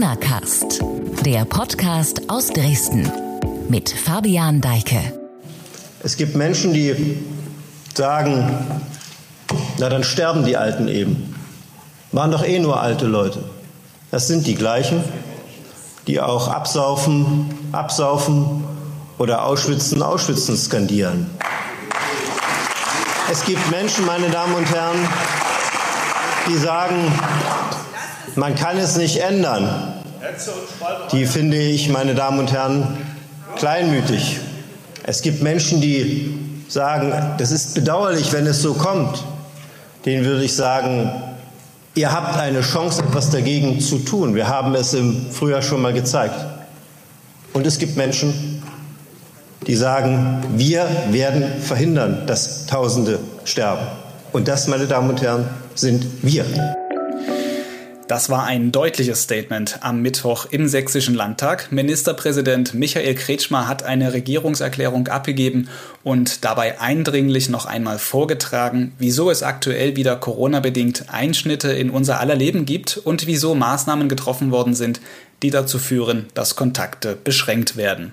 Corona Cast, der Podcast aus Dresden mit Fabian Deike. Es gibt Menschen, die sagen, na dann sterben die Alten eben. Waren doch eh nur alte Leute. Das sind die gleichen, die auch absaufen, absaufen oder Auschwitzen, Auschwitzen skandieren. Es gibt Menschen, meine Damen und Herren, die sagen, man kann es nicht ändern. Die finde ich, meine Damen und Herren, kleinmütig. Es gibt Menschen, die sagen, das ist bedauerlich, wenn es so kommt. Denen würde ich sagen, ihr habt eine Chance, etwas dagegen zu tun. Wir haben es im Frühjahr schon mal gezeigt. Und es gibt Menschen, die sagen, wir werden verhindern, dass Tausende sterben. Und das, meine Damen und Herren, sind wir. Das war ein deutliches Statement am Mittwoch im Sächsischen Landtag. Ministerpräsident Michael Kretschmer hat eine Regierungserklärung abgegeben und dabei eindringlich noch einmal vorgetragen, wieso es aktuell wieder Corona-bedingt Einschnitte in unser aller Leben gibt und wieso Maßnahmen getroffen worden sind, die dazu führen, dass Kontakte beschränkt werden.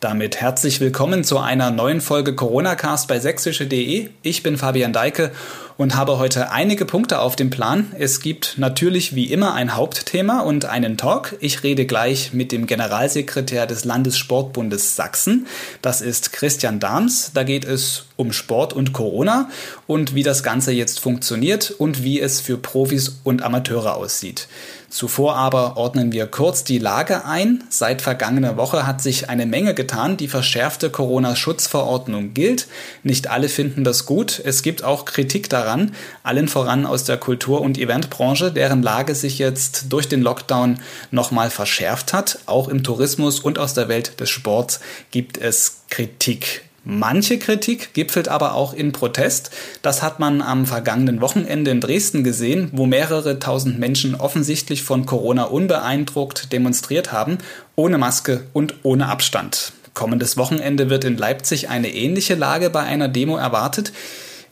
Damit herzlich willkommen zu einer neuen Folge Corona Cast bei sächsische.de. Ich bin Fabian Deike und habe heute einige Punkte auf dem Plan. Es gibt natürlich wie immer ein Hauptthema und einen Talk. Ich rede gleich mit dem Generalsekretär des Landessportbundes Sachsen. Das ist Christian Dahms. Da geht es um Sport und Corona und wie das Ganze jetzt funktioniert und wie es für Profis und Amateure aussieht. Zuvor aber ordnen wir kurz die Lage ein. Seit vergangener Woche hat sich eine Menge getan. Die verschärfte Corona-Schutzverordnung gilt. Nicht alle finden das gut. Es gibt auch Kritik daran, allen voran aus der Kultur- und Eventbranche, deren Lage sich jetzt durch den Lockdown nochmal verschärft hat. Auch im Tourismus und aus der Welt des Sports gibt es Kritik. Manche Kritik gipfelt aber auch in Protest. Das hat man am vergangenen Wochenende in Dresden gesehen, wo mehrere tausend Menschen offensichtlich von Corona unbeeindruckt demonstriert haben, ohne Maske und ohne Abstand. Kommendes Wochenende wird in Leipzig eine ähnliche Lage bei einer Demo erwartet.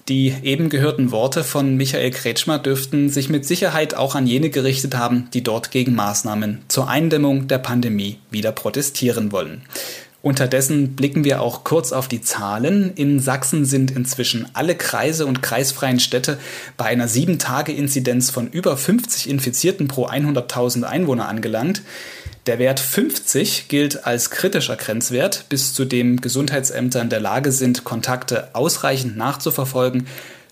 Die eben gehörten Worte von Michael Kretschmer dürften sich mit Sicherheit auch an jene gerichtet haben, die dort gegen Maßnahmen zur Eindämmung der Pandemie wieder protestieren wollen. Unterdessen blicken wir auch kurz auf die Zahlen. In Sachsen sind inzwischen alle Kreise und kreisfreien Städte bei einer 7-Tage-Inzidenz von über 50 Infizierten pro 100.000 Einwohner angelangt. Der Wert 50 gilt als kritischer Grenzwert, bis zu dem Gesundheitsämter in der Lage sind, Kontakte ausreichend nachzuverfolgen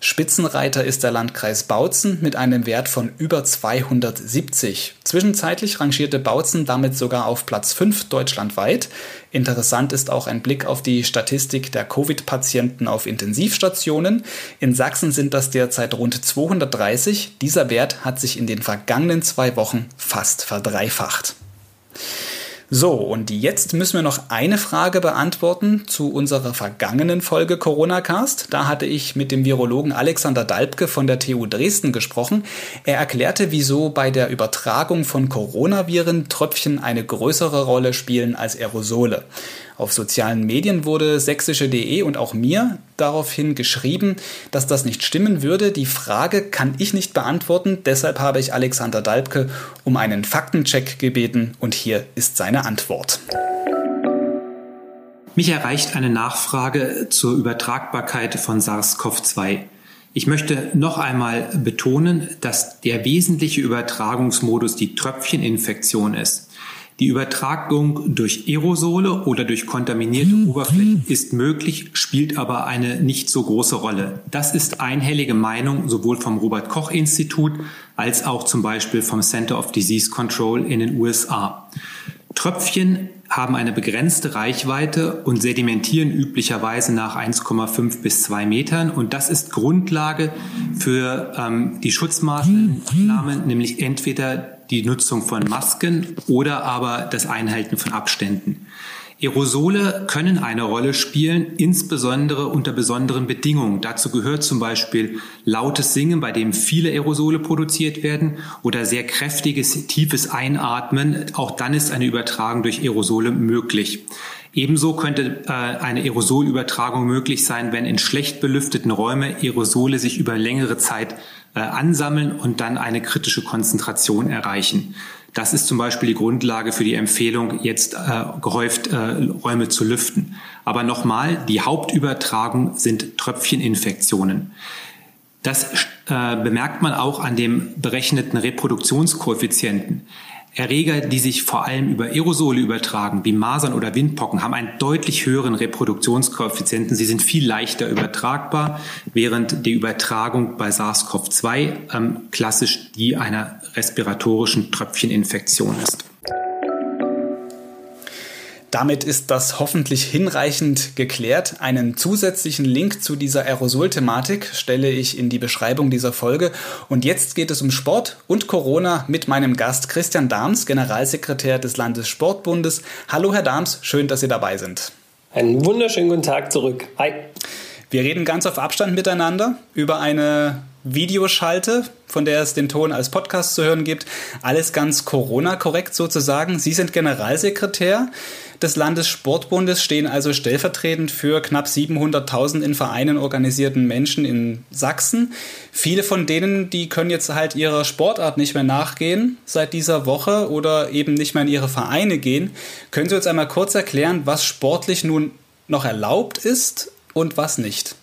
Spitzenreiter ist der Landkreis Bautzen mit einem Wert von über 270. Zwischenzeitlich rangierte Bautzen damit sogar auf Platz 5 deutschlandweit. Interessant ist auch ein Blick auf die Statistik der Covid-Patienten auf Intensivstationen. In Sachsen sind das derzeit rund 230. Dieser Wert hat sich in den vergangenen zwei Wochen fast verdreifacht. So, und jetzt müssen wir noch eine Frage beantworten zu unserer vergangenen Folge Corona Cast. Da hatte ich mit dem Virologen Alexander Dalbke von der TU Dresden gesprochen. Er erklärte, wieso bei der Übertragung von Coronaviren Tröpfchen eine größere Rolle spielen als Aerosole. Auf sozialen Medien wurde sächsische.de und auch mir daraufhin geschrieben, dass das nicht stimmen würde. Die Frage kann ich nicht beantworten, deshalb habe ich Alexander Dalbke um einen Faktencheck gebeten und hier ist seine Antwort. Mich erreicht eine Nachfrage zur Übertragbarkeit von SARS-CoV-2. Ich möchte noch einmal betonen, dass der wesentliche Übertragungsmodus die Tröpfcheninfektion ist. Die Übertragung durch Aerosole oder durch kontaminierte mhm. Oberflächen ist möglich, spielt aber eine nicht so große Rolle. Das ist einhellige Meinung sowohl vom Robert Koch Institut als auch zum Beispiel vom Center of Disease Control in den USA. Tröpfchen haben eine begrenzte Reichweite und sedimentieren üblicherweise nach 1,5 bis 2 Metern. Und das ist Grundlage für ähm, die Schutzmaßnahmen, nämlich entweder die Nutzung von Masken oder aber das Einhalten von Abständen. Aerosole können eine Rolle spielen, insbesondere unter besonderen Bedingungen. Dazu gehört zum Beispiel lautes Singen, bei dem viele Aerosole produziert werden, oder sehr kräftiges, tiefes Einatmen. Auch dann ist eine Übertragung durch Aerosole möglich. Ebenso könnte äh, eine Aerosolübertragung möglich sein, wenn in schlecht belüfteten Räumen Aerosole sich über längere Zeit äh, ansammeln und dann eine kritische Konzentration erreichen. Das ist zum Beispiel die Grundlage für die Empfehlung, jetzt äh, gehäuft äh, Räume zu lüften. Aber nochmal, die Hauptübertragung sind Tröpfcheninfektionen. Das äh, bemerkt man auch an dem berechneten Reproduktionskoeffizienten. Erreger, die sich vor allem über Aerosole übertragen, wie Masern oder Windpocken, haben einen deutlich höheren Reproduktionskoeffizienten. Sie sind viel leichter übertragbar, während die Übertragung bei SARS-CoV-2 ähm, klassisch die einer respiratorischen Tröpfcheninfektion ist. Damit ist das hoffentlich hinreichend geklärt. Einen zusätzlichen Link zu dieser Aerosol-Thematik stelle ich in die Beschreibung dieser Folge. Und jetzt geht es um Sport und Corona mit meinem Gast Christian Dahms, Generalsekretär des Landessportbundes. Hallo Herr Dahms, schön, dass Sie dabei sind. Einen wunderschönen guten Tag zurück. Hi. Wir reden ganz auf Abstand miteinander über eine Videoschalte, von der es den Ton als Podcast zu hören gibt. Alles ganz Corona-korrekt sozusagen. Sie sind Generalsekretär des Landessportbundes, stehen also stellvertretend für knapp 700.000 in Vereinen organisierten Menschen in Sachsen. Viele von denen, die können jetzt halt ihrer Sportart nicht mehr nachgehen seit dieser Woche oder eben nicht mehr in ihre Vereine gehen. Können Sie uns einmal kurz erklären, was sportlich nun noch erlaubt ist und was nicht?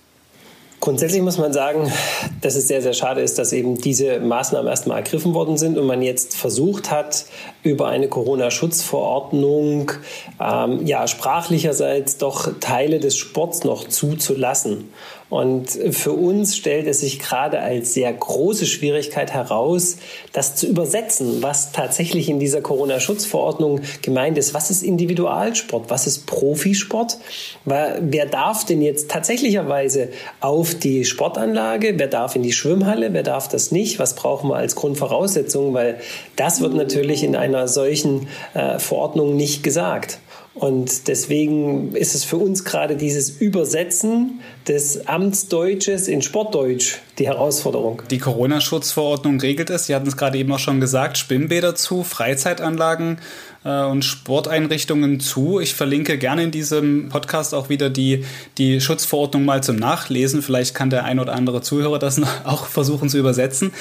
Grundsätzlich muss man sagen, dass es sehr, sehr schade ist, dass eben diese Maßnahmen erstmal ergriffen worden sind und man jetzt versucht hat, über eine Corona-Schutzverordnung ähm, ja sprachlicherseits doch Teile des Sports noch zuzulassen. Und für uns stellt es sich gerade als sehr große Schwierigkeit heraus, das zu übersetzen, was tatsächlich in dieser Corona-Schutzverordnung gemeint ist. Was ist Individualsport? Was ist Profisport? Wer darf denn jetzt tatsächlicherweise auf die Sportanlage? Wer darf in die Schwimmhalle? Wer darf das nicht? Was brauchen wir als Grundvoraussetzung? Weil das wird natürlich in einer solchen äh, Verordnung nicht gesagt. Und deswegen ist es für uns gerade dieses Übersetzen des Amtsdeutsches in Sportdeutsch die Herausforderung. Die Corona-Schutzverordnung regelt es, Sie hatten es gerade eben auch schon gesagt, Schwimmbäder zu, Freizeitanlagen äh, und Sporteinrichtungen zu. Ich verlinke gerne in diesem Podcast auch wieder die, die Schutzverordnung mal zum Nachlesen. Vielleicht kann der ein oder andere Zuhörer das auch versuchen zu übersetzen.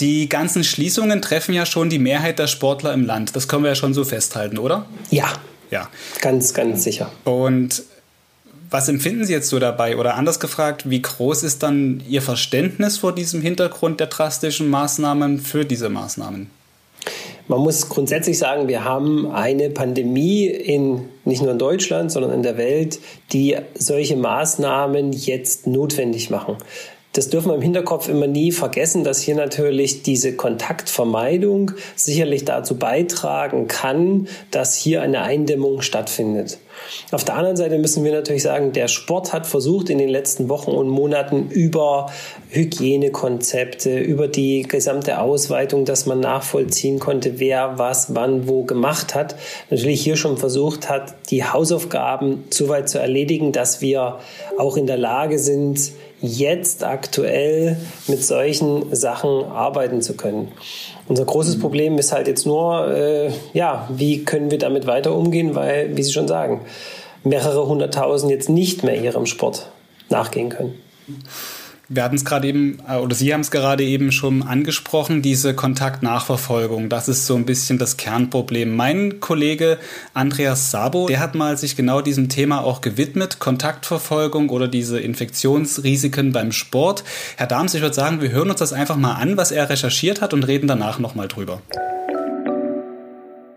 Die ganzen Schließungen treffen ja schon die Mehrheit der Sportler im Land. Das können wir ja schon so festhalten, oder? Ja, ja. Ganz, ganz sicher. Und was empfinden Sie jetzt so dabei? Oder anders gefragt, wie groß ist dann Ihr Verständnis vor diesem Hintergrund der drastischen Maßnahmen für diese Maßnahmen? Man muss grundsätzlich sagen, wir haben eine Pandemie in nicht nur in Deutschland, sondern in der Welt, die solche Maßnahmen jetzt notwendig machen das dürfen wir im Hinterkopf immer nie vergessen, dass hier natürlich diese Kontaktvermeidung sicherlich dazu beitragen kann, dass hier eine Eindämmung stattfindet. Auf der anderen Seite müssen wir natürlich sagen, der Sport hat versucht in den letzten Wochen und Monaten über Hygienekonzepte, über die gesamte Ausweitung, dass man nachvollziehen konnte, wer was wann wo gemacht hat, natürlich hier schon versucht hat, die Hausaufgaben so weit zu erledigen, dass wir auch in der Lage sind, jetzt aktuell mit solchen Sachen arbeiten zu können. Unser großes Problem ist halt jetzt nur, äh, ja, wie können wir damit weiter umgehen, weil, wie Sie schon sagen, mehrere hunderttausend jetzt nicht mehr ihrem Sport nachgehen können wir hatten es gerade eben, äh, oder Sie haben es gerade eben schon angesprochen, diese Kontaktnachverfolgung. Das ist so ein bisschen das Kernproblem. Mein Kollege Andreas Sabo, der hat mal sich genau diesem Thema auch gewidmet, Kontaktverfolgung oder diese Infektionsrisiken beim Sport. Herr Dahms, ich würde sagen, wir hören uns das einfach mal an, was er recherchiert hat und reden danach nochmal drüber.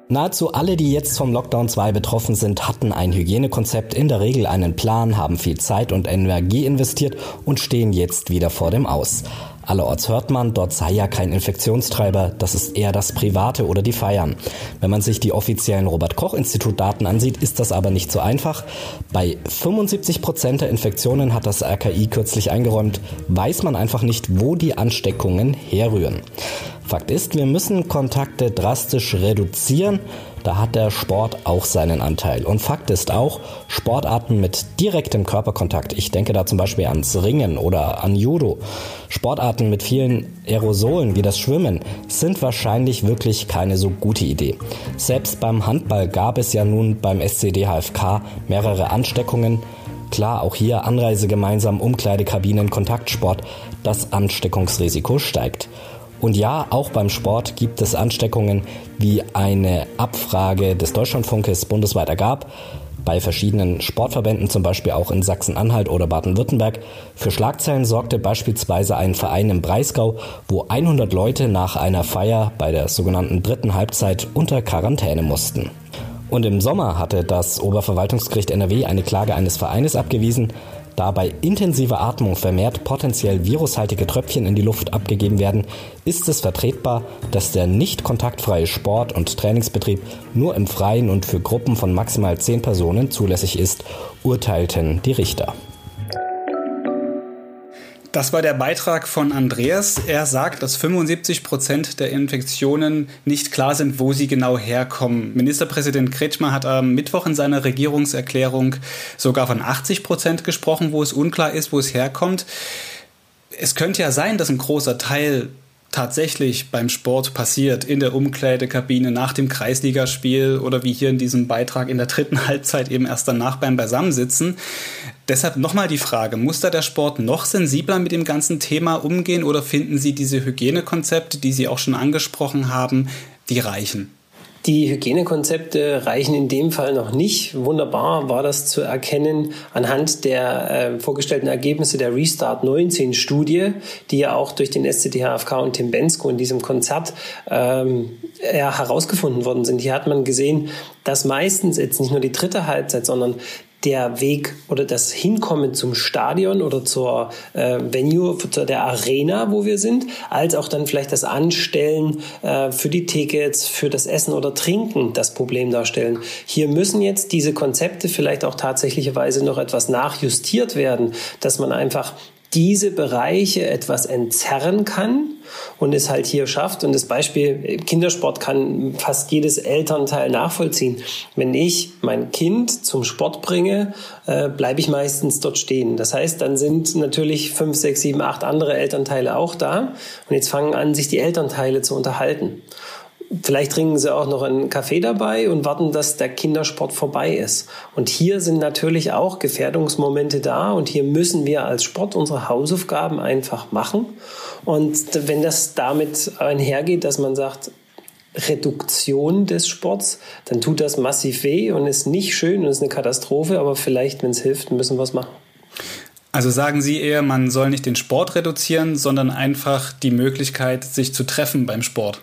Nahezu alle, die jetzt vom Lockdown 2 betroffen sind, hatten ein Hygienekonzept, in der Regel einen Plan, haben viel Zeit und Energie investiert und stehen jetzt wieder vor dem Aus. Allerorts hört man, dort sei ja kein Infektionstreiber, das ist eher das Private oder die Feiern. Wenn man sich die offiziellen Robert-Koch-Institut-Daten ansieht, ist das aber nicht so einfach. Bei 75 Prozent der Infektionen hat das RKI kürzlich eingeräumt, weiß man einfach nicht, wo die Ansteckungen herrühren. Fakt ist, wir müssen Kontakte drastisch reduzieren. Da hat der Sport auch seinen Anteil. Und Fakt ist auch, Sportarten mit direktem Körperkontakt, ich denke da zum Beispiel ans Ringen oder an Judo, Sportarten mit vielen Aerosolen wie das Schwimmen, sind wahrscheinlich wirklich keine so gute Idee. Selbst beim Handball gab es ja nun beim SCD HFK mehrere Ansteckungen. Klar, auch hier Anreise gemeinsam, Umkleidekabinen, Kontaktsport, das Ansteckungsrisiko steigt. Und ja, auch beim Sport gibt es Ansteckungen, wie eine Abfrage des Deutschlandfunkes bundesweit ergab bei verschiedenen Sportverbänden, zum Beispiel auch in Sachsen-Anhalt oder Baden-Württemberg. Für Schlagzeilen sorgte beispielsweise ein Verein im Breisgau, wo 100 Leute nach einer Feier bei der sogenannten dritten Halbzeit unter Quarantäne mussten. Und im Sommer hatte das Oberverwaltungsgericht NRW eine Klage eines Vereines abgewiesen, da bei intensiver Atmung vermehrt potenziell virushaltige Tröpfchen in die Luft abgegeben werden, ist es vertretbar, dass der nicht kontaktfreie Sport- und Trainingsbetrieb nur im Freien und für Gruppen von maximal zehn Personen zulässig ist, urteilten die Richter. Das war der Beitrag von Andreas. Er sagt, dass 75 Prozent der Infektionen nicht klar sind, wo sie genau herkommen. Ministerpräsident Kretschmer hat am Mittwoch in seiner Regierungserklärung sogar von 80 Prozent gesprochen, wo es unklar ist, wo es herkommt. Es könnte ja sein, dass ein großer Teil tatsächlich beim Sport passiert, in der Umkleidekabine, nach dem Kreisligaspiel oder wie hier in diesem Beitrag in der dritten Halbzeit eben erst danach beim Beisammensitzen. Deshalb nochmal die Frage, muss da der Sport noch sensibler mit dem ganzen Thema umgehen oder finden Sie diese Hygienekonzepte, die Sie auch schon angesprochen haben, die reichen? Die Hygienekonzepte reichen in dem Fall noch nicht. Wunderbar war das zu erkennen anhand der äh, vorgestellten Ergebnisse der Restart 19 Studie, die ja auch durch den SCDHFK und Tim Bensko in diesem Konzert ähm, herausgefunden worden sind. Hier hat man gesehen, dass meistens jetzt nicht nur die dritte Halbzeit, sondern der Weg oder das Hinkommen zum Stadion oder zur äh, Venue, zu der Arena, wo wir sind, als auch dann vielleicht das Anstellen äh, für die Tickets, für das Essen oder Trinken das Problem darstellen. Hier müssen jetzt diese Konzepte vielleicht auch tatsächlicherweise noch etwas nachjustiert werden, dass man einfach diese Bereiche etwas entzerren kann und es halt hier schafft. Und das Beispiel Kindersport kann fast jedes Elternteil nachvollziehen. Wenn ich mein Kind zum Sport bringe, äh, bleibe ich meistens dort stehen. Das heißt, dann sind natürlich fünf, sechs, sieben, acht andere Elternteile auch da. Und jetzt fangen an, sich die Elternteile zu unterhalten. Vielleicht trinken sie auch noch einen Kaffee dabei und warten, dass der Kindersport vorbei ist. Und hier sind natürlich auch Gefährdungsmomente da und hier müssen wir als Sport unsere Hausaufgaben einfach machen. Und wenn das damit einhergeht, dass man sagt, Reduktion des Sports, dann tut das massiv weh und ist nicht schön und ist eine Katastrophe, aber vielleicht, wenn es hilft, müssen wir es machen. Also sagen Sie eher, man soll nicht den Sport reduzieren, sondern einfach die Möglichkeit, sich zu treffen beim Sport.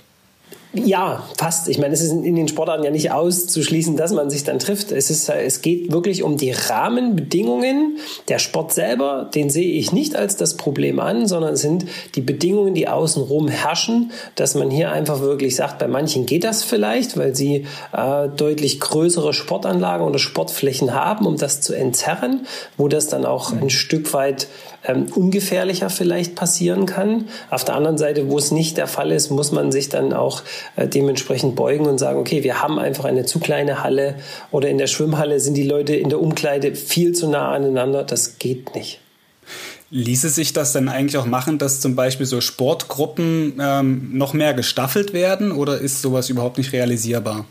Ja, fast. Ich meine, es ist in den Sportarten ja nicht auszuschließen, dass man sich dann trifft. Es, ist, es geht wirklich um die Rahmenbedingungen. Der Sport selber, den sehe ich nicht als das Problem an, sondern es sind die Bedingungen, die außenrum herrschen, dass man hier einfach wirklich sagt, bei manchen geht das vielleicht, weil sie äh, deutlich größere Sportanlagen oder Sportflächen haben, um das zu entzerren, wo das dann auch ein Stück weit ähm, ungefährlicher vielleicht passieren kann. Auf der anderen Seite, wo es nicht der Fall ist, muss man sich dann auch äh, dementsprechend beugen und sagen, okay, wir haben einfach eine zu kleine Halle oder in der Schwimmhalle sind die Leute in der Umkleide viel zu nah aneinander. Das geht nicht. Ließe sich das denn eigentlich auch machen, dass zum Beispiel so Sportgruppen ähm, noch mehr gestaffelt werden oder ist sowas überhaupt nicht realisierbar?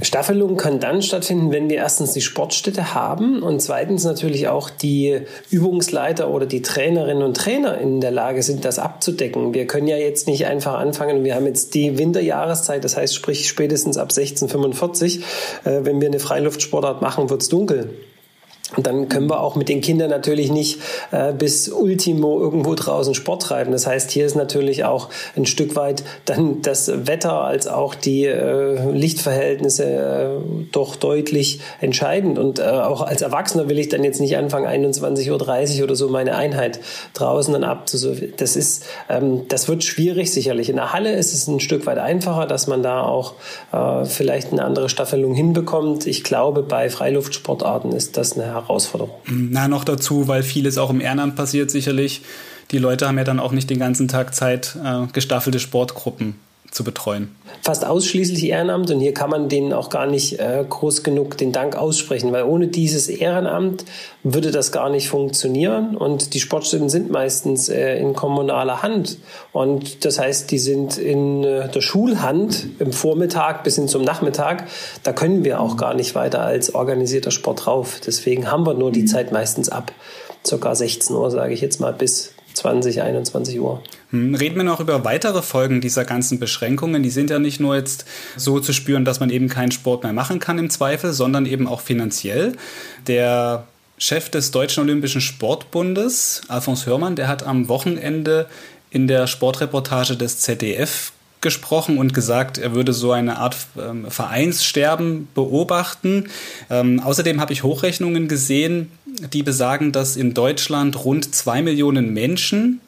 Staffelung kann dann stattfinden, wenn wir erstens die Sportstätte haben und zweitens natürlich auch die Übungsleiter oder die Trainerinnen und Trainer in der Lage sind, das abzudecken. Wir können ja jetzt nicht einfach anfangen. Wir haben jetzt die Winterjahreszeit, das heißt sprich spätestens ab 1645, äh, wenn wir eine Freiluftsportart machen, wird es dunkel. Und dann können wir auch mit den Kindern natürlich nicht äh, bis Ultimo irgendwo draußen Sport treiben. Das heißt, hier ist natürlich auch ein Stück weit dann das Wetter als auch die äh, Lichtverhältnisse äh, doch deutlich entscheidend. Und äh, auch als Erwachsener will ich dann jetzt nicht anfangen, 21.30 Uhr oder so meine Einheit draußen dann abzusolvieren. Das ist, ähm, das wird schwierig sicherlich. In der Halle ist es ein Stück weit einfacher, dass man da auch äh, vielleicht eine andere Staffelung hinbekommt. Ich glaube, bei Freiluftsportarten ist das eine Herausforderung. Na, noch dazu, weil vieles auch im Ehrenamt passiert, sicherlich. Die Leute haben ja dann auch nicht den ganzen Tag Zeit, äh, gestaffelte Sportgruppen zu betreuen. Fast ausschließlich Ehrenamt und hier kann man denen auch gar nicht äh, groß genug den Dank aussprechen, weil ohne dieses Ehrenamt würde das gar nicht funktionieren und die Sportstätten sind meistens äh, in kommunaler Hand und das heißt, die sind in äh, der Schulhand im Vormittag bis hin zum Nachmittag. Da können wir auch gar nicht weiter als organisierter Sport drauf. Deswegen haben wir nur die Zeit meistens ab ca. 16 Uhr, sage ich jetzt mal, bis 20, 21 Uhr. Hm, reden wir noch über weitere Folgen dieser ganzen Beschränkungen. Die sind ja nicht nur jetzt so zu spüren, dass man eben keinen Sport mehr machen kann im Zweifel, sondern eben auch finanziell. Der Chef des Deutschen Olympischen Sportbundes, Alfons Hörmann, der hat am Wochenende in der Sportreportage des ZDF gesprochen und gesagt, er würde so eine Art ähm, Vereinssterben beobachten. Ähm, außerdem habe ich Hochrechnungen gesehen, die besagen, dass in Deutschland rund zwei Millionen Menschen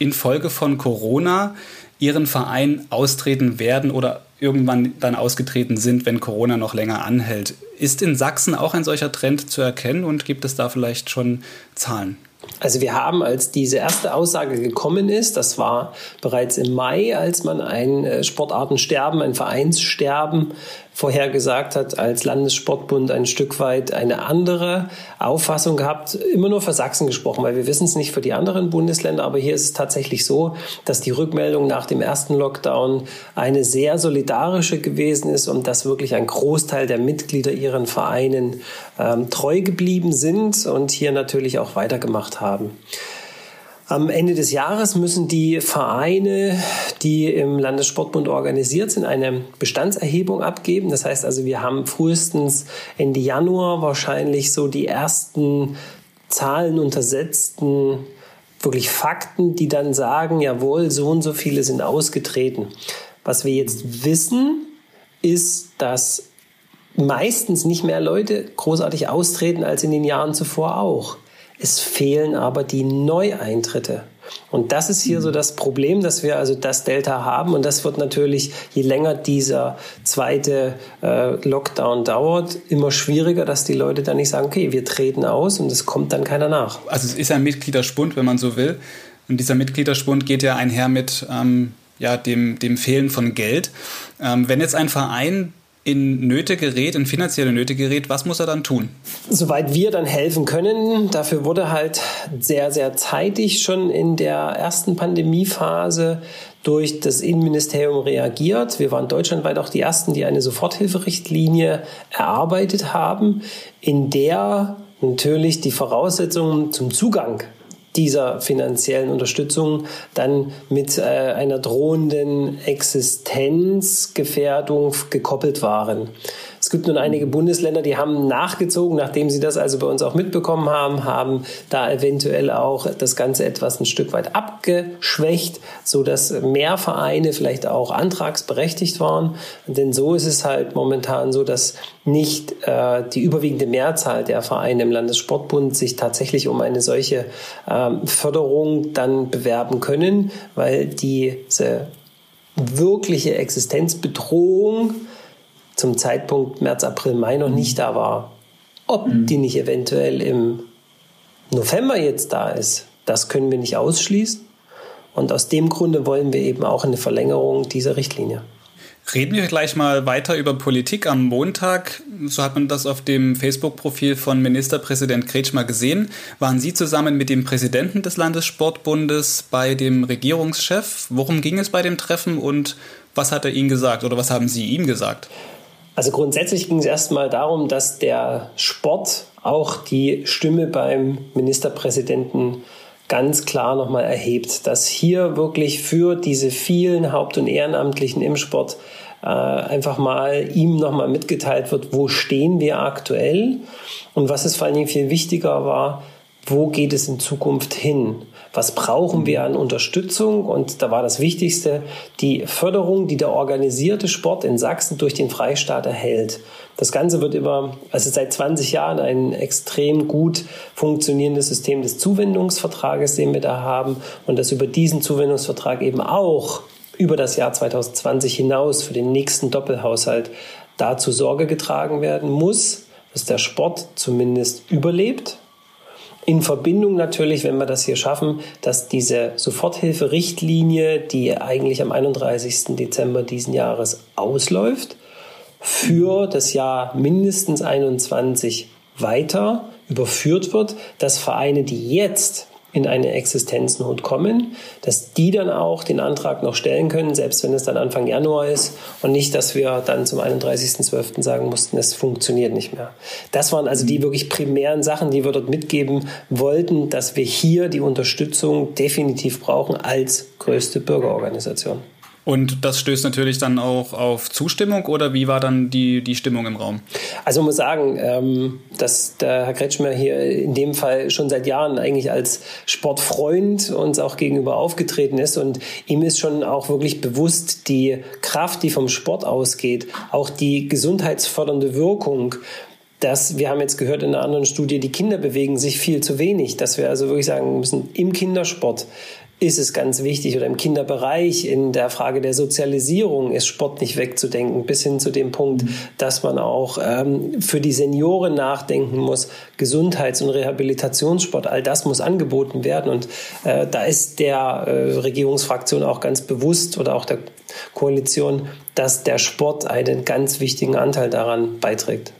infolge von Corona ihren Verein austreten werden oder irgendwann dann ausgetreten sind, wenn Corona noch länger anhält. Ist in Sachsen auch ein solcher Trend zu erkennen und gibt es da vielleicht schon Zahlen? Also wir haben, als diese erste Aussage gekommen ist, das war bereits im Mai, als man ein äh, Sportartensterben, ein Vereinssterben vorhergesagt hat, als Landessportbund ein Stück weit eine andere Auffassung gehabt, immer nur für Sachsen gesprochen, weil wir wissen es nicht für die anderen Bundesländer, aber hier ist es tatsächlich so, dass die Rückmeldung nach dem ersten Lockdown eine sehr solidarische gewesen ist und dass wirklich ein Großteil der Mitglieder ihren Vereinen ähm, treu geblieben sind und hier natürlich auch weitergemacht haben. Am Ende des Jahres müssen die Vereine, die im Landessportbund organisiert sind, eine Bestandserhebung abgeben. Das heißt also, wir haben frühestens Ende Januar wahrscheinlich so die ersten Zahlen untersetzten wirklich Fakten, die dann sagen, jawohl, so und so viele sind ausgetreten. Was wir jetzt wissen, ist, dass meistens nicht mehr Leute großartig austreten als in den Jahren zuvor auch. Es fehlen aber die Neueintritte. Und das ist hier so das Problem, dass wir also das Delta haben. Und das wird natürlich, je länger dieser zweite äh, Lockdown dauert, immer schwieriger, dass die Leute dann nicht sagen, okay, wir treten aus und es kommt dann keiner nach. Also es ist ein Mitgliederspund, wenn man so will. Und dieser Mitgliederspund geht ja einher mit ähm, ja, dem, dem Fehlen von Geld. Ähm, wenn jetzt ein Verein in Nöte gerät, in finanzielle Nöte gerät, was muss er dann tun? Soweit wir dann helfen können, dafür wurde halt sehr, sehr zeitig schon in der ersten Pandemiephase durch das Innenministerium reagiert. Wir waren deutschlandweit auch die Ersten, die eine Soforthilferichtlinie erarbeitet haben, in der natürlich die Voraussetzungen zum Zugang dieser finanziellen Unterstützung dann mit äh, einer drohenden Existenzgefährdung gekoppelt waren. Es gibt nun einige Bundesländer, die haben nachgezogen, nachdem sie das also bei uns auch mitbekommen haben, haben da eventuell auch das Ganze etwas ein Stück weit abgeschwächt, so dass mehr Vereine vielleicht auch antragsberechtigt waren. Denn so ist es halt momentan so, dass nicht äh, die überwiegende Mehrzahl der Vereine im Landessportbund sich tatsächlich um eine solche ähm, Förderung dann bewerben können, weil diese wirkliche Existenzbedrohung zum Zeitpunkt März, April, Mai noch nicht da war. Ob mhm. die nicht eventuell im November jetzt da ist, das können wir nicht ausschließen. Und aus dem Grunde wollen wir eben auch eine Verlängerung dieser Richtlinie. Reden wir gleich mal weiter über Politik. Am Montag, so hat man das auf dem Facebook-Profil von Ministerpräsident Kretschmer gesehen, waren Sie zusammen mit dem Präsidenten des Landessportbundes bei dem Regierungschef. Worum ging es bei dem Treffen und was hat er Ihnen gesagt oder was haben Sie ihm gesagt? Also grundsätzlich ging es erstmal darum, dass der Sport auch die Stimme beim Ministerpräsidenten ganz klar nochmal erhebt, dass hier wirklich für diese vielen Haupt- und Ehrenamtlichen im Sport äh, einfach mal ihm nochmal mitgeteilt wird, wo stehen wir aktuell und was es vor allen Dingen viel wichtiger war, wo geht es in Zukunft hin? Was brauchen wir an Unterstützung? Und da war das Wichtigste die Förderung, die der organisierte Sport in Sachsen durch den Freistaat erhält. Das Ganze wird über, also seit 20 Jahren ein extrem gut funktionierendes System des Zuwendungsvertrages, den wir da haben und dass über diesen Zuwendungsvertrag eben auch über das Jahr 2020 hinaus für den nächsten Doppelhaushalt dazu Sorge getragen werden muss, dass der Sport zumindest überlebt in Verbindung natürlich, wenn wir das hier schaffen, dass diese Soforthilferichtlinie, die eigentlich am 31. Dezember diesen Jahres ausläuft, für das Jahr mindestens 21 weiter überführt wird, dass Vereine, die jetzt in eine Existenznot kommen, dass die dann auch den Antrag noch stellen können, selbst wenn es dann Anfang Januar ist und nicht, dass wir dann zum 31.12. sagen mussten, es funktioniert nicht mehr. Das waren also die wirklich primären Sachen, die wir dort mitgeben wollten, dass wir hier die Unterstützung definitiv brauchen als größte Bürgerorganisation. Und das stößt natürlich dann auch auf Zustimmung oder wie war dann die, die Stimmung im Raum? Also ich muss sagen, ähm, dass der Herr Kretschmer hier in dem Fall schon seit Jahren eigentlich als Sportfreund uns auch gegenüber aufgetreten ist und ihm ist schon auch wirklich bewusst die Kraft, die vom Sport ausgeht, auch die gesundheitsfördernde Wirkung, dass wir haben jetzt gehört in einer anderen Studie, die Kinder bewegen sich viel zu wenig, dass wir also wirklich sagen müssen, im Kindersport ist es ganz wichtig oder im Kinderbereich in der Frage der Sozialisierung ist Sport nicht wegzudenken, bis hin zu dem Punkt, dass man auch ähm, für die Senioren nachdenken muss, Gesundheits- und Rehabilitationssport, all das muss angeboten werden und äh, da ist der äh, Regierungsfraktion auch ganz bewusst oder auch der Koalition, dass der Sport einen ganz wichtigen Anteil daran beiträgt.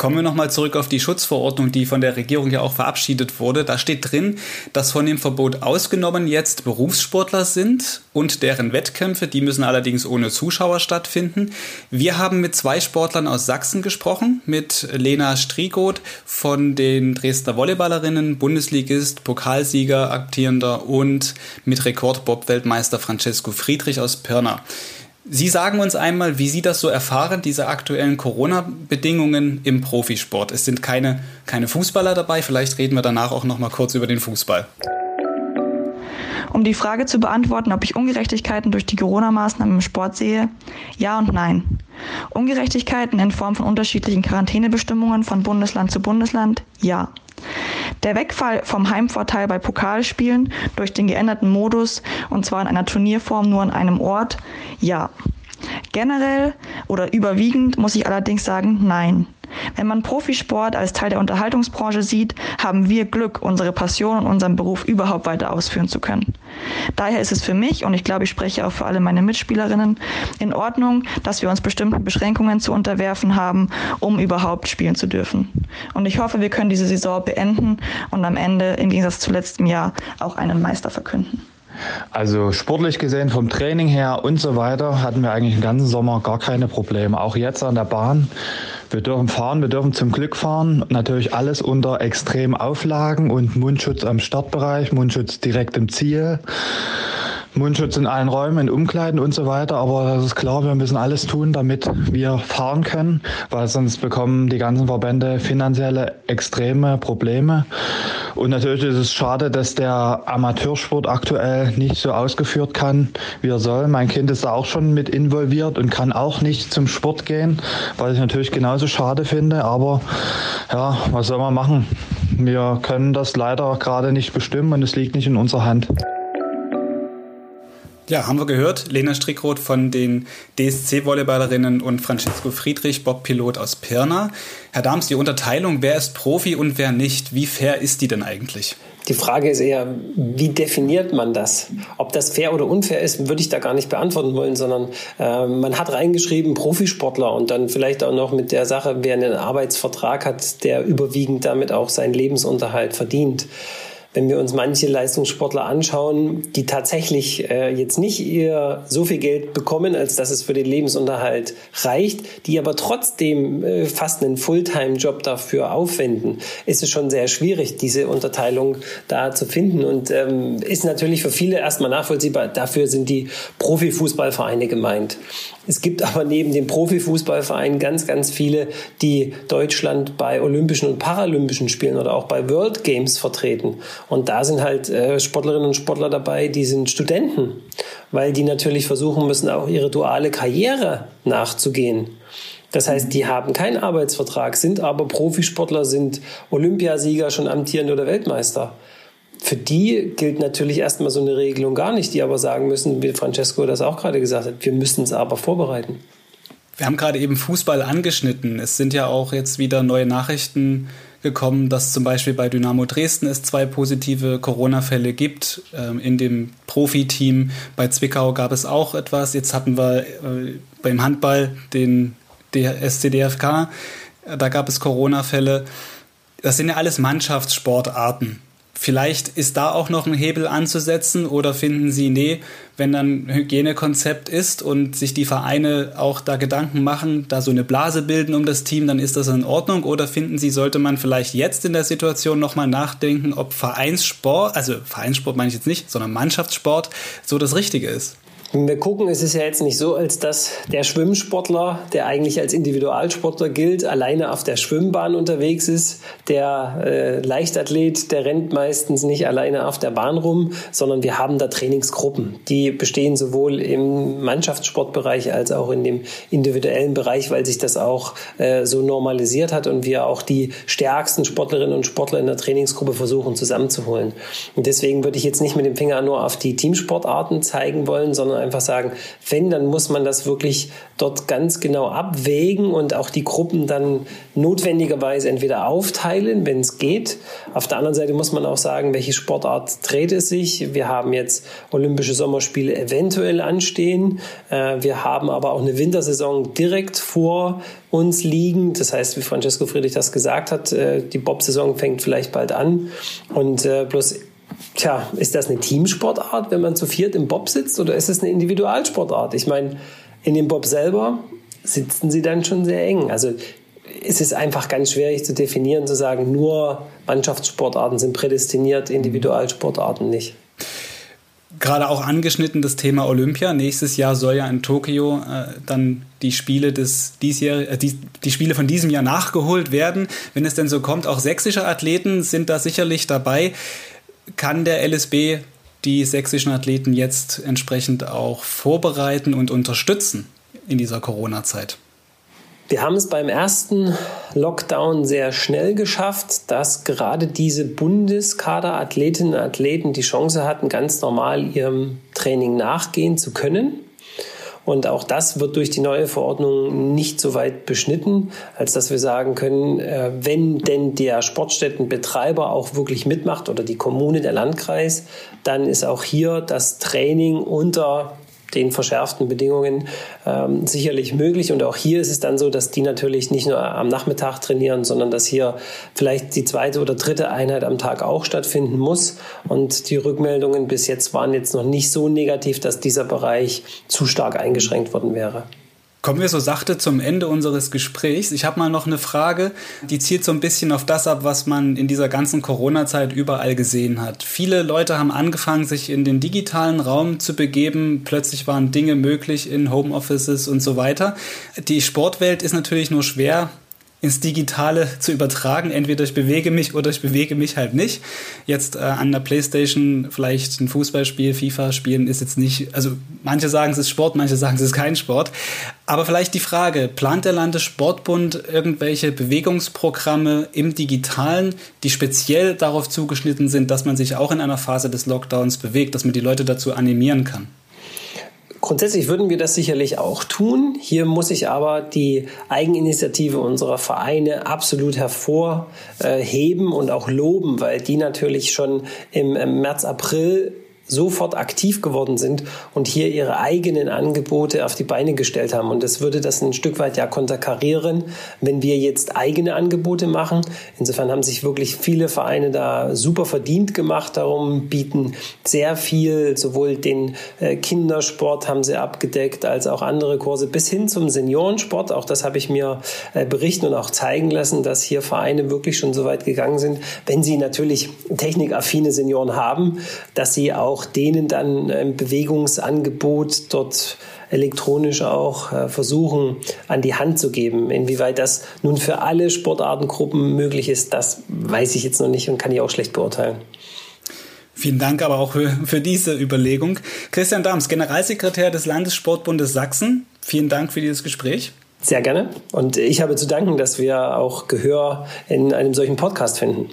Kommen wir nochmal zurück auf die Schutzverordnung, die von der Regierung ja auch verabschiedet wurde. Da steht drin, dass von dem Verbot ausgenommen jetzt Berufssportler sind und deren Wettkämpfe, die müssen allerdings ohne Zuschauer stattfinden. Wir haben mit zwei Sportlern aus Sachsen gesprochen, mit Lena Striegoth von den Dresdner Volleyballerinnen, Bundesligist, Pokalsieger, aktierender und mit Rekordbob-Weltmeister Francesco Friedrich aus Pirna. Sie sagen uns einmal, wie Sie das so erfahren, diese aktuellen Corona-Bedingungen im Profisport. Es sind keine, keine Fußballer dabei, vielleicht reden wir danach auch noch mal kurz über den Fußball. Um die Frage zu beantworten, ob ich Ungerechtigkeiten durch die Corona-Maßnahmen im Sport sehe, ja und nein. Ungerechtigkeiten in Form von unterschiedlichen Quarantänebestimmungen von Bundesland zu Bundesland, ja. Der Wegfall vom Heimvorteil bei Pokalspielen durch den geänderten Modus und zwar in einer Turnierform nur an einem Ort, ja. Generell oder überwiegend muss ich allerdings sagen, nein. Wenn man Profisport als Teil der Unterhaltungsbranche sieht, haben wir Glück, unsere Passion und unseren Beruf überhaupt weiter ausführen zu können. Daher ist es für mich, und ich glaube, ich spreche auch für alle meine Mitspielerinnen, in Ordnung, dass wir uns bestimmten Beschränkungen zu unterwerfen haben, um überhaupt spielen zu dürfen. Und ich hoffe, wir können diese Saison beenden und am Ende, im Gegensatz zu letztem Jahr, auch einen Meister verkünden. Also sportlich gesehen vom Training her und so weiter hatten wir eigentlich den ganzen Sommer gar keine Probleme. Auch jetzt an der Bahn wir dürfen fahren, wir dürfen zum Glück fahren. Natürlich alles unter extremen Auflagen und Mundschutz am Startbereich, Mundschutz direkt im Ziel. Mundschutz in allen Räumen, in Umkleiden und so weiter. Aber das ist klar, wir müssen alles tun, damit wir fahren können, weil sonst bekommen die ganzen Verbände finanzielle extreme Probleme. Und natürlich ist es schade, dass der Amateursport aktuell nicht so ausgeführt kann, wie er soll. Mein Kind ist da auch schon mit involviert und kann auch nicht zum Sport gehen, was ich natürlich genauso schade finde. Aber ja, was soll man machen? Wir können das leider gerade nicht bestimmen und es liegt nicht in unserer Hand. Ja, haben wir gehört. Lena Strickroth von den DSC-Volleyballerinnen und Francesco Friedrich, Bob-Pilot aus Pirna. Herr Dahms, die Unterteilung, wer ist Profi und wer nicht, wie fair ist die denn eigentlich? Die Frage ist eher, wie definiert man das? Ob das fair oder unfair ist, würde ich da gar nicht beantworten wollen, sondern äh, man hat reingeschrieben Profisportler und dann vielleicht auch noch mit der Sache, wer einen Arbeitsvertrag hat, der überwiegend damit auch seinen Lebensunterhalt verdient wenn wir uns manche Leistungssportler anschauen, die tatsächlich äh, jetzt nicht ihr so viel Geld bekommen, als dass es für den Lebensunterhalt reicht, die aber trotzdem äh, fast einen Fulltime-Job dafür aufwenden, ist es schon sehr schwierig, diese Unterteilung da zu finden und ähm, ist natürlich für viele erstmal nachvollziehbar. Dafür sind die Profifußballvereine gemeint. Es gibt aber neben den Profifußballvereinen ganz, ganz viele, die Deutschland bei Olympischen und Paralympischen Spielen oder auch bei World Games vertreten. Und da sind halt äh, Sportlerinnen und Sportler dabei, die sind Studenten, weil die natürlich versuchen müssen, auch ihre duale Karriere nachzugehen. Das heißt, die haben keinen Arbeitsvertrag, sind aber Profisportler, sind Olympiasieger, schon amtierende oder Weltmeister. Für die gilt natürlich erstmal so eine Regelung gar nicht, die aber sagen müssen, wie Francesco das auch gerade gesagt hat, wir müssen es aber vorbereiten. Wir haben gerade eben Fußball angeschnitten. Es sind ja auch jetzt wieder neue Nachrichten gekommen, dass zum Beispiel bei Dynamo Dresden es zwei positive Corona-Fälle gibt. Ähm, in dem Profiteam bei Zwickau gab es auch etwas. Jetzt hatten wir äh, beim Handball den SCDFK, da gab es Corona-Fälle. Das sind ja alles Mannschaftssportarten. Vielleicht ist da auch noch ein Hebel anzusetzen oder finden Sie, nee, wenn dann ein Hygienekonzept ist und sich die Vereine auch da Gedanken machen, da so eine Blase bilden um das Team, dann ist das in Ordnung? Oder finden Sie, sollte man vielleicht jetzt in der Situation nochmal nachdenken, ob Vereinssport, also Vereinssport meine ich jetzt nicht, sondern Mannschaftssport so das Richtige ist? Wenn wir gucken, es ist ja jetzt nicht so, als dass der Schwimmsportler, der eigentlich als Individualsportler gilt, alleine auf der Schwimmbahn unterwegs ist. Der äh, Leichtathlet, der rennt meistens nicht alleine auf der Bahn rum, sondern wir haben da Trainingsgruppen. Die bestehen sowohl im Mannschaftssportbereich als auch in dem individuellen Bereich, weil sich das auch äh, so normalisiert hat und wir auch die stärksten Sportlerinnen und Sportler in der Trainingsgruppe versuchen zusammenzuholen. Und deswegen würde ich jetzt nicht mit dem Finger nur auf die Teamsportarten zeigen wollen, sondern einfach sagen, wenn, dann muss man das wirklich dort ganz genau abwägen und auch die Gruppen dann notwendigerweise entweder aufteilen, wenn es geht. Auf der anderen Seite muss man auch sagen, welche Sportart dreht es sich. Wir haben jetzt Olympische Sommerspiele eventuell anstehen. Äh, wir haben aber auch eine Wintersaison direkt vor uns liegen. Das heißt, wie Francesco Friedrich das gesagt hat, äh, die Bob-Saison fängt vielleicht bald an. Und äh, bloß Tja, ist das eine Teamsportart, wenn man zu viert im Bob sitzt, oder ist es eine Individualsportart? Ich meine, in dem Bob selber sitzen sie dann schon sehr eng. Also es ist einfach ganz schwierig zu definieren, zu sagen, nur Mannschaftssportarten sind prädestiniert, Individualsportarten nicht. Gerade auch angeschnitten das Thema Olympia. Nächstes Jahr soll ja in Tokio äh, dann die Spiele des äh, die, die Spiele von diesem Jahr nachgeholt werden. Wenn es denn so kommt, auch sächsische Athleten sind da sicherlich dabei kann der LSB die sächsischen Athleten jetzt entsprechend auch vorbereiten und unterstützen in dieser Corona-Zeit? Wir haben es beim ersten Lockdown sehr schnell geschafft, dass gerade diese Bundeskader-Athletinnen und Athleten die Chance hatten, ganz normal ihrem Training nachgehen zu können. Und auch das wird durch die neue Verordnung nicht so weit beschnitten, als dass wir sagen können, äh, wenn denn der Sportstättenbetreiber auch wirklich mitmacht oder die Kommune, der Landkreis, dann ist auch hier das Training unter den verschärften Bedingungen ähm, sicherlich möglich. Und auch hier ist es dann so, dass die natürlich nicht nur am Nachmittag trainieren, sondern dass hier vielleicht die zweite oder dritte Einheit am Tag auch stattfinden muss. Und die Rückmeldungen bis jetzt waren jetzt noch nicht so negativ, dass dieser Bereich zu stark eingeschränkt worden wäre. Kommen wir so sachte zum Ende unseres Gesprächs. Ich habe mal noch eine Frage, die zielt so ein bisschen auf das ab, was man in dieser ganzen Corona-Zeit überall gesehen hat. Viele Leute haben angefangen, sich in den digitalen Raum zu begeben. Plötzlich waren Dinge möglich in Homeoffices und so weiter. Die Sportwelt ist natürlich nur schwer ins Digitale zu übertragen. Entweder ich bewege mich oder ich bewege mich halt nicht. Jetzt äh, an der Playstation vielleicht ein Fußballspiel, FIFA spielen ist jetzt nicht, also manche sagen es ist Sport, manche sagen es ist kein Sport. Aber vielleicht die Frage, plant der Landessportbund irgendwelche Bewegungsprogramme im Digitalen, die speziell darauf zugeschnitten sind, dass man sich auch in einer Phase des Lockdowns bewegt, dass man die Leute dazu animieren kann? Grundsätzlich würden wir das sicherlich auch tun. Hier muss ich aber die Eigeninitiative unserer Vereine absolut hervorheben und auch loben, weil die natürlich schon im März, April sofort aktiv geworden sind und hier ihre eigenen Angebote auf die Beine gestellt haben. Und das würde das ein Stück weit ja konterkarieren, wenn wir jetzt eigene Angebote machen. Insofern haben sich wirklich viele Vereine da super verdient gemacht. Darum bieten sehr viel, sowohl den äh, Kindersport haben sie abgedeckt, als auch andere Kurse bis hin zum Seniorensport. Auch das habe ich mir äh, berichten und auch zeigen lassen, dass hier Vereine wirklich schon so weit gegangen sind, wenn sie natürlich technikaffine Senioren haben, dass sie auch auch denen dann ein Bewegungsangebot dort elektronisch auch äh, versuchen an die Hand zu geben. Inwieweit das nun für alle Sportartengruppen möglich ist, das weiß ich jetzt noch nicht und kann ich auch schlecht beurteilen. Vielen Dank aber auch für, für diese Überlegung. Christian Dams, Generalsekretär des Landessportbundes Sachsen, vielen Dank für dieses Gespräch. Sehr gerne. Und ich habe zu danken, dass wir auch Gehör in einem solchen Podcast finden.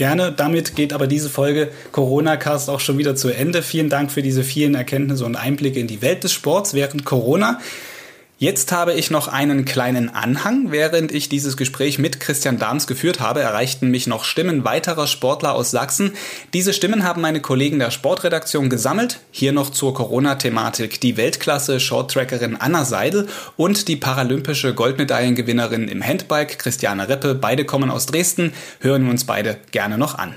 Gerne. Damit geht aber diese Folge Corona Cast auch schon wieder zu Ende. Vielen Dank für diese vielen Erkenntnisse und Einblicke in die Welt des Sports während Corona. Jetzt habe ich noch einen kleinen Anhang. Während ich dieses Gespräch mit Christian Dahms geführt habe, erreichten mich noch Stimmen weiterer Sportler aus Sachsen. Diese Stimmen haben meine Kollegen der Sportredaktion gesammelt. Hier noch zur Corona-Thematik die Weltklasse Shorttrackerin Anna Seidel und die paralympische Goldmedaillengewinnerin im Handbike Christiane Reppe. Beide kommen aus Dresden. Hören wir uns beide gerne noch an.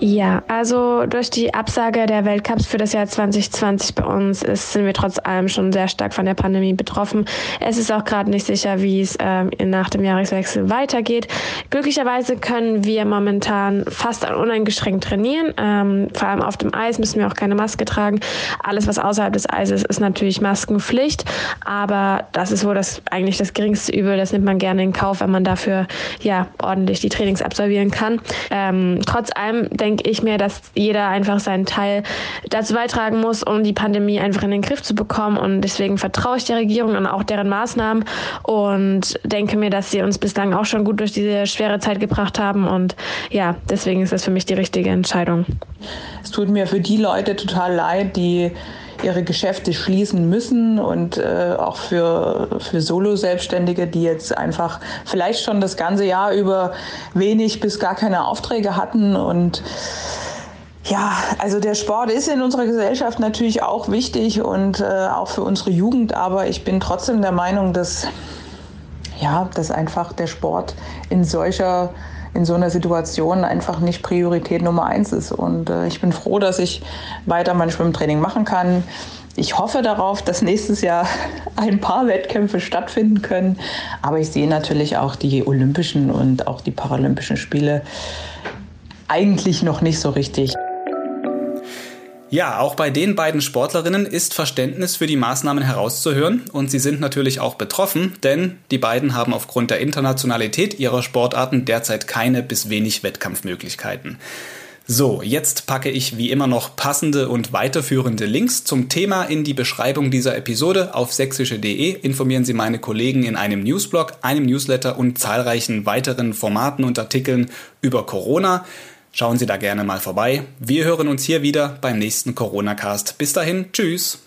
Ja, also durch die Absage der Weltcups für das Jahr 2020 bei uns ist, sind wir trotz allem schon sehr stark von der Pandemie betroffen. Es ist auch gerade nicht sicher, wie es ähm, nach dem Jahreswechsel weitergeht. Glücklicherweise können wir momentan fast uneingeschränkt trainieren. Ähm, vor allem auf dem Eis müssen wir auch keine Maske tragen. Alles, was außerhalb des Eises ist, natürlich Maskenpflicht. Aber das ist wohl das eigentlich das geringste Übel. Das nimmt man gerne in Kauf, wenn man dafür ja ordentlich die Trainings absolvieren kann. Ähm, trotz allem denke ich mir, dass jeder einfach seinen Teil dazu beitragen muss, um die Pandemie einfach in den Griff zu bekommen. Und deswegen vertraue ich der Regierung und auch deren Maßnahmen und denke mir, dass sie uns bislang auch schon gut durch diese schwere Zeit gebracht haben. Und ja, deswegen ist das für mich die richtige Entscheidung. Es tut mir für die Leute total leid, die ihre Geschäfte schließen müssen und äh, auch für, für Solo-Selbstständige, die jetzt einfach vielleicht schon das ganze Jahr über wenig bis gar keine Aufträge hatten. Und ja, also der Sport ist in unserer Gesellschaft natürlich auch wichtig und äh, auch für unsere Jugend, aber ich bin trotzdem der Meinung, dass ja, dass einfach der Sport in solcher in so einer Situation einfach nicht Priorität Nummer eins ist. Und äh, ich bin froh, dass ich weiter mein Schwimmtraining machen kann. Ich hoffe darauf, dass nächstes Jahr ein paar Wettkämpfe stattfinden können. Aber ich sehe natürlich auch die Olympischen und auch die Paralympischen Spiele eigentlich noch nicht so richtig. Ja, auch bei den beiden Sportlerinnen ist Verständnis für die Maßnahmen herauszuhören und sie sind natürlich auch betroffen, denn die beiden haben aufgrund der Internationalität ihrer Sportarten derzeit keine bis wenig Wettkampfmöglichkeiten. So, jetzt packe ich wie immer noch passende und weiterführende Links zum Thema in die Beschreibung dieser Episode auf sächsische.de. Informieren Sie meine Kollegen in einem Newsblog, einem Newsletter und zahlreichen weiteren Formaten und Artikeln über Corona. Schauen Sie da gerne mal vorbei. Wir hören uns hier wieder beim nächsten Corona-Cast. Bis dahin, tschüss.